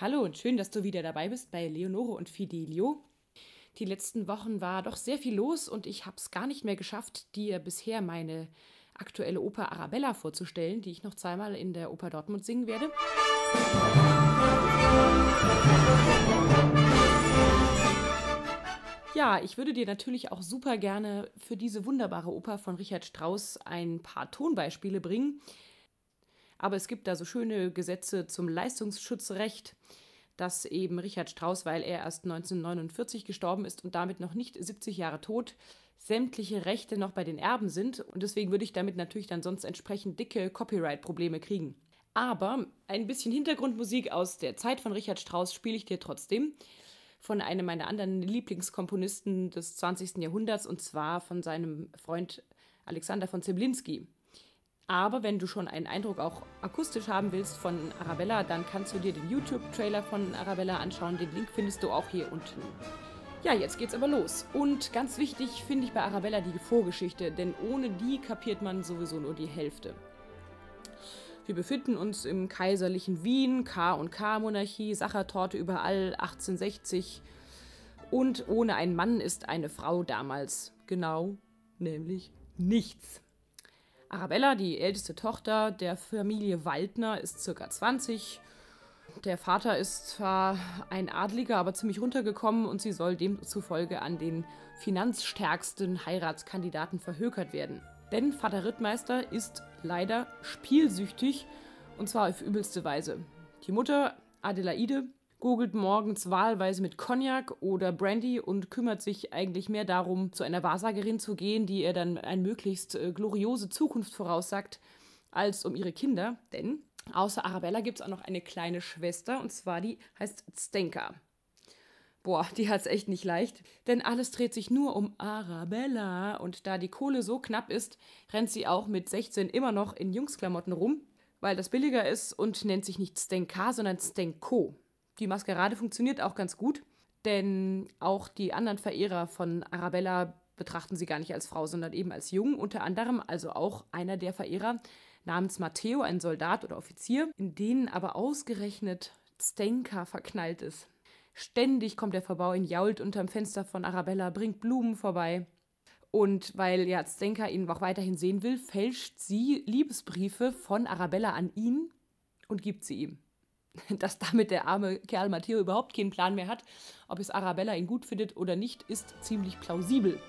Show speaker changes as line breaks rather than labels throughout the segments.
Hallo und schön, dass du wieder dabei bist bei Leonore und Fidelio. Die letzten Wochen war doch sehr viel los und ich habe es gar nicht mehr geschafft, dir bisher meine aktuelle Oper Arabella vorzustellen, die ich noch zweimal in der Oper Dortmund singen werde. Ja, ich würde dir natürlich auch super gerne für diese wunderbare Oper von Richard Strauss ein paar Tonbeispiele bringen. Aber es gibt da so schöne Gesetze zum Leistungsschutzrecht, dass eben Richard Strauss, weil er erst 1949 gestorben ist und damit noch nicht 70 Jahre tot, sämtliche Rechte noch bei den Erben sind. Und deswegen würde ich damit natürlich dann sonst entsprechend dicke Copyright-Probleme kriegen. Aber ein bisschen Hintergrundmusik aus der Zeit von Richard Strauss spiele ich dir trotzdem von einem meiner anderen Lieblingskomponisten des 20. Jahrhunderts und zwar von seinem Freund Alexander von Zeblinski. Aber wenn du schon einen Eindruck auch akustisch haben willst von Arabella, dann kannst du dir den YouTube-Trailer von Arabella anschauen. Den Link findest du auch hier unten. Ja, jetzt geht's aber los. Und ganz wichtig finde ich bei Arabella die Vorgeschichte, denn ohne die kapiert man sowieso nur die Hälfte. Wir befinden uns im kaiserlichen Wien, K&K-Monarchie, Sachertorte überall, 1860. Und ohne einen Mann ist eine Frau damals genau, nämlich nichts. Arabella, die älteste Tochter der Familie Waldner, ist circa 20. Der Vater ist zwar ein Adliger, aber ziemlich runtergekommen und sie soll demzufolge an den finanzstärksten Heiratskandidaten verhökert werden. Denn Vater Rittmeister ist leider spielsüchtig und zwar auf übelste Weise. Die Mutter, Adelaide, gurgelt morgens wahlweise mit Cognac oder Brandy und kümmert sich eigentlich mehr darum, zu einer Wahrsagerin zu gehen, die ihr dann eine möglichst äh, gloriose Zukunft voraussagt, als um ihre Kinder. Denn außer Arabella gibt es auch noch eine kleine Schwester und zwar die heißt Stenka. Boah, die hat's echt nicht leicht, denn alles dreht sich nur um Arabella und da die Kohle so knapp ist, rennt sie auch mit 16 immer noch in Jungsklamotten rum, weil das billiger ist und nennt sich nicht Stenka, sondern Stenko. Die Maskerade funktioniert auch ganz gut, denn auch die anderen Verehrer von Arabella betrachten sie gar nicht als Frau, sondern eben als jung, unter anderem also auch einer der Verehrer namens Matteo, ein Soldat oder Offizier, in denen aber ausgerechnet Stenka verknallt ist. Ständig kommt er vorbei und jault unterm Fenster von Arabella, bringt Blumen vorbei. Und weil ja Stenka ihn auch weiterhin sehen will, fälscht sie Liebesbriefe von Arabella an ihn und gibt sie ihm. Dass damit der arme Kerl Matteo überhaupt keinen Plan mehr hat, ob es Arabella ihn gut findet oder nicht, ist ziemlich plausibel.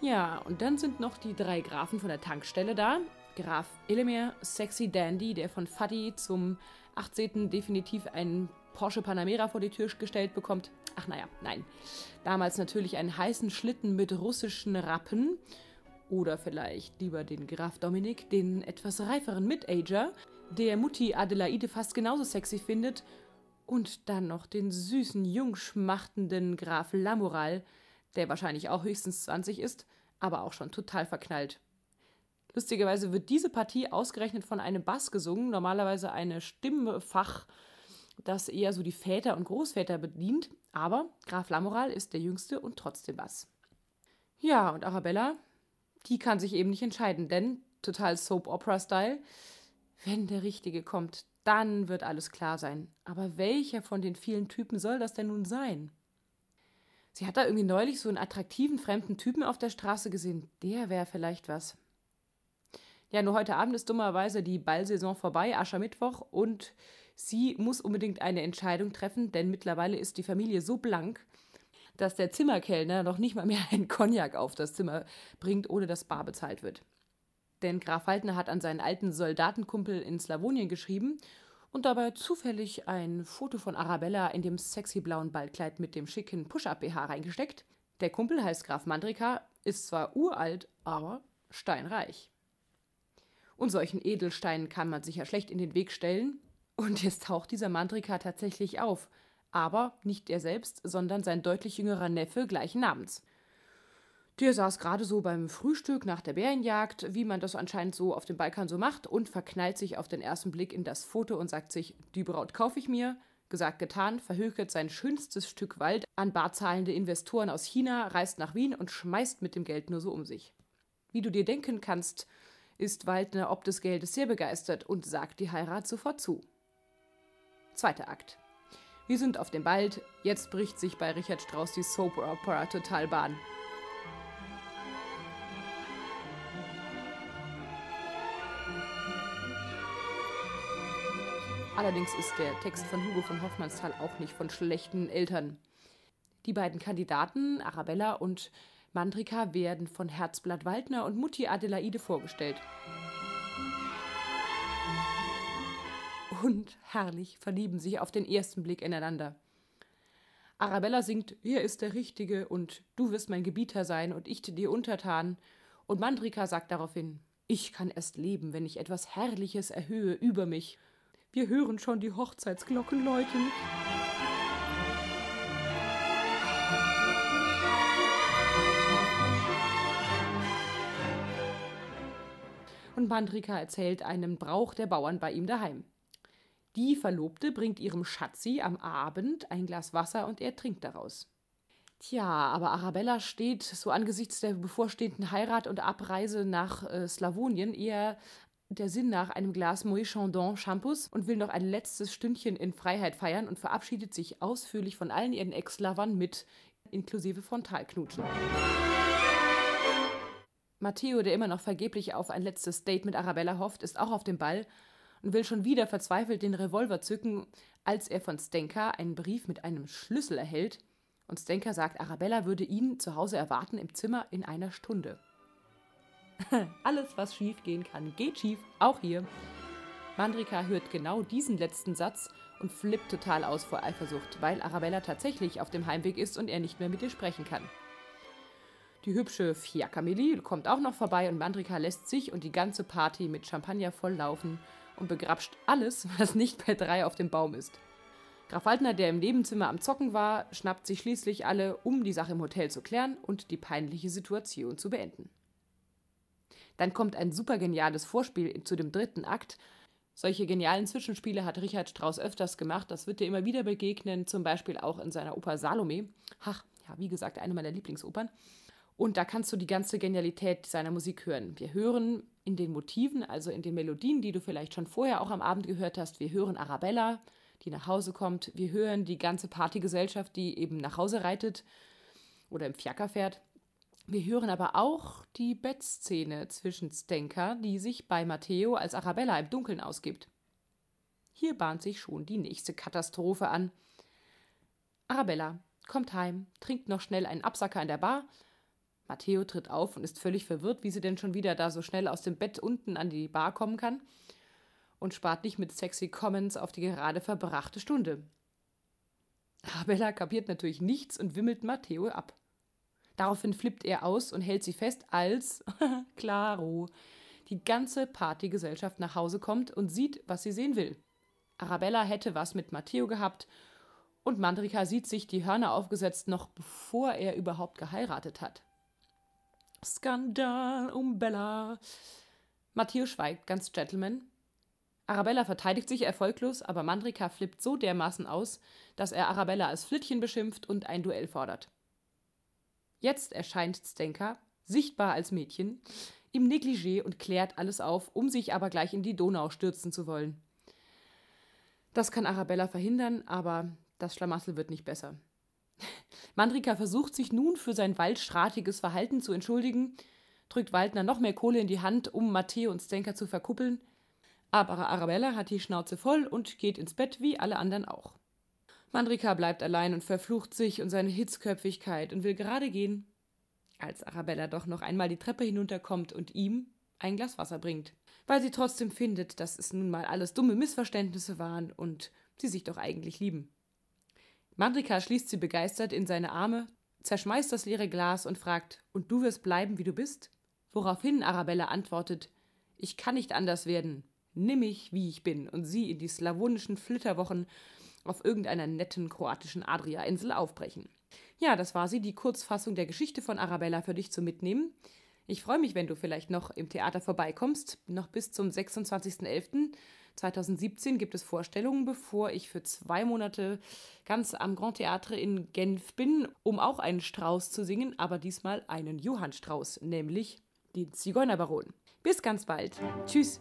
Ja, und dann sind noch die drei Grafen von der Tankstelle da. Graf Elemer, Sexy Dandy, der von Fadi zum 18. definitiv einen Porsche Panamera vor die Tür gestellt bekommt. Ach naja, nein. Damals natürlich einen heißen Schlitten mit russischen Rappen. Oder vielleicht lieber den Graf Dominik, den etwas reiferen Mid-Ager, der Mutti Adelaide fast genauso sexy findet. Und dann noch den süßen, jungschmachtenden Graf Lamoral, der wahrscheinlich auch höchstens 20 ist, aber auch schon total verknallt. Lustigerweise wird diese Partie ausgerechnet von einem Bass gesungen, normalerweise eine Stimmfach- das eher so die Väter und Großväter bedient, aber Graf Lamoral ist der Jüngste und trotzdem was. Ja, und Arabella, die kann sich eben nicht entscheiden, denn total Soap-Opera-Style, wenn der Richtige kommt, dann wird alles klar sein. Aber welcher von den vielen Typen soll das denn nun sein? Sie hat da irgendwie neulich so einen attraktiven fremden Typen auf der Straße gesehen. Der wäre vielleicht was. Ja, nur heute Abend ist dummerweise die Ballsaison vorbei, Aschermittwoch, und sie muss unbedingt eine Entscheidung treffen, denn mittlerweile ist die Familie so blank, dass der Zimmerkellner noch nicht mal mehr einen Cognac auf das Zimmer bringt, ohne dass bar bezahlt wird. Denn Graf Haltner hat an seinen alten Soldatenkumpel in Slawonien geschrieben und dabei zufällig ein Foto von Arabella in dem sexy blauen Ballkleid mit dem schicken Push-Up-BH reingesteckt. Der Kumpel heißt Graf Mandrika, ist zwar uralt, aber steinreich. Und solchen Edelsteinen kann man sich ja schlecht in den Weg stellen. Und jetzt taucht dieser Mandrika tatsächlich auf. Aber nicht er selbst, sondern sein deutlich jüngerer Neffe gleichen Namens. Der saß gerade so beim Frühstück nach der Bärenjagd, wie man das anscheinend so auf dem Balkan so macht, und verknallt sich auf den ersten Blick in das Foto und sagt sich, die Braut kaufe ich mir. Gesagt, getan, verhökert sein schönstes Stück Wald an barzahlende Investoren aus China, reist nach Wien und schmeißt mit dem Geld nur so um sich. Wie du dir denken kannst, ist Waldner ob des Geldes sehr begeistert und sagt die Heirat sofort zu. Zweiter Akt. Wir sind auf dem Wald, jetzt bricht sich bei Richard Strauss die Soap Opera total Bahn. Allerdings ist der Text von Hugo von Hoffmannsthal auch nicht von schlechten Eltern. Die beiden Kandidaten, Arabella und Mandrika, werden von Herzblatt Waldner und Mutti Adelaide vorgestellt. Und herrlich verlieben sich auf den ersten Blick ineinander. Arabella singt Er ist der Richtige und Du wirst mein Gebieter sein und ich dir untertan. Und Mandrika sagt daraufhin Ich kann erst leben, wenn ich etwas Herrliches erhöhe über mich. Wir hören schon die Hochzeitsglocken läuten. Und Mandrika erzählt einen Brauch der Bauern bei ihm daheim. Die Verlobte bringt ihrem Schatzi am Abend ein Glas Wasser und er trinkt daraus. Tja, aber Arabella steht so angesichts der bevorstehenden Heirat und Abreise nach äh, Slawonien eher der Sinn nach einem Glas Moët Chandon Shampoos und will noch ein letztes Stündchen in Freiheit feiern und verabschiedet sich ausführlich von allen ihren Ex-Lovern mit, inklusive Frontalknutschen. Matteo, der immer noch vergeblich auf ein letztes Date mit Arabella hofft, ist auch auf dem Ball und will schon wieder verzweifelt den Revolver zücken, als er von Stenka einen Brief mit einem Schlüssel erhält. Und Stenka sagt, Arabella würde ihn zu Hause erwarten im Zimmer in einer Stunde. Alles, was schief gehen kann, geht schief, auch hier. Mandrika hört genau diesen letzten Satz und flippt total aus vor Eifersucht, weil Arabella tatsächlich auf dem Heimweg ist und er nicht mehr mit ihr sprechen kann. Die hübsche Fiakameli kommt auch noch vorbei und Mandrika lässt sich und die ganze Party mit Champagner volllaufen und begrapscht alles, was nicht bei drei auf dem Baum ist. Graf Waldner, der im Nebenzimmer am Zocken war, schnappt sich schließlich alle, um die Sache im Hotel zu klären und die peinliche Situation zu beenden. Dann kommt ein super geniales Vorspiel zu dem dritten Akt. Solche genialen Zwischenspiele hat Richard Strauss öfters gemacht. Das wird dir immer wieder begegnen, zum Beispiel auch in seiner Oper Salome. Ach, ja, wie gesagt, eine meiner Lieblingsopern. Und da kannst du die ganze Genialität seiner Musik hören. Wir hören in den Motiven, also in den Melodien, die du vielleicht schon vorher auch am Abend gehört hast, wir hören Arabella, die nach Hause kommt. Wir hören die ganze Partygesellschaft, die eben nach Hause reitet oder im Fiaker fährt. Wir hören aber auch die Bettszene zwischen Stenka, die sich bei Matteo als Arabella im Dunkeln ausgibt. Hier bahnt sich schon die nächste Katastrophe an. Arabella kommt heim, trinkt noch schnell einen Absacker in der Bar. Matteo tritt auf und ist völlig verwirrt, wie sie denn schon wieder da so schnell aus dem Bett unten an die Bar kommen kann und spart nicht mit sexy Comments auf die gerade verbrachte Stunde. Arabella kapiert natürlich nichts und wimmelt Matteo ab. Daraufhin flippt er aus und hält sie fest, als, klaro, die ganze Partygesellschaft nach Hause kommt und sieht, was sie sehen will. Arabella hätte was mit Matteo gehabt und Mandrika sieht sich die Hörner aufgesetzt, noch bevor er überhaupt geheiratet hat. Skandal um Bella. Matteo schweigt, ganz Gentleman. Arabella verteidigt sich erfolglos, aber Mandrika flippt so dermaßen aus, dass er Arabella als Flittchen beschimpft und ein Duell fordert. Jetzt erscheint Stenka, sichtbar als Mädchen, im Negligé und klärt alles auf, um sich aber gleich in die Donau stürzen zu wollen. Das kann Arabella verhindern, aber das Schlamassel wird nicht besser. Mandrika versucht sich nun für sein waldstratiges Verhalten zu entschuldigen, drückt Waldner noch mehr Kohle in die Hand, um Matteo und Stenka zu verkuppeln, aber Arabella hat die Schnauze voll und geht ins Bett wie alle anderen auch. Mandrika bleibt allein und verflucht sich und seine Hitzköpfigkeit und will gerade gehen, als Arabella doch noch einmal die Treppe hinunterkommt und ihm ein Glas Wasser bringt, weil sie trotzdem findet, dass es nun mal alles dumme Missverständnisse waren und sie sich doch eigentlich lieben. Mandrika schließt sie begeistert in seine Arme, zerschmeißt das leere Glas und fragt: Und du wirst bleiben, wie du bist? Woraufhin Arabella antwortet: Ich kann nicht anders werden. Nimm mich, wie ich bin, und sie in die slawonischen Flitterwochen auf irgendeiner netten kroatischen Adria-Insel aufbrechen. Ja, das war sie, die Kurzfassung der Geschichte von Arabella für dich zu mitnehmen. Ich freue mich, wenn du vielleicht noch im Theater vorbeikommst. Noch bis zum 26.11.2017 gibt es Vorstellungen, bevor ich für zwei Monate ganz am Grand Theatre in Genf bin, um auch einen Strauß zu singen, aber diesmal einen Johann Strauß, nämlich den Zigeunerbaron. Bis ganz bald. Tschüss.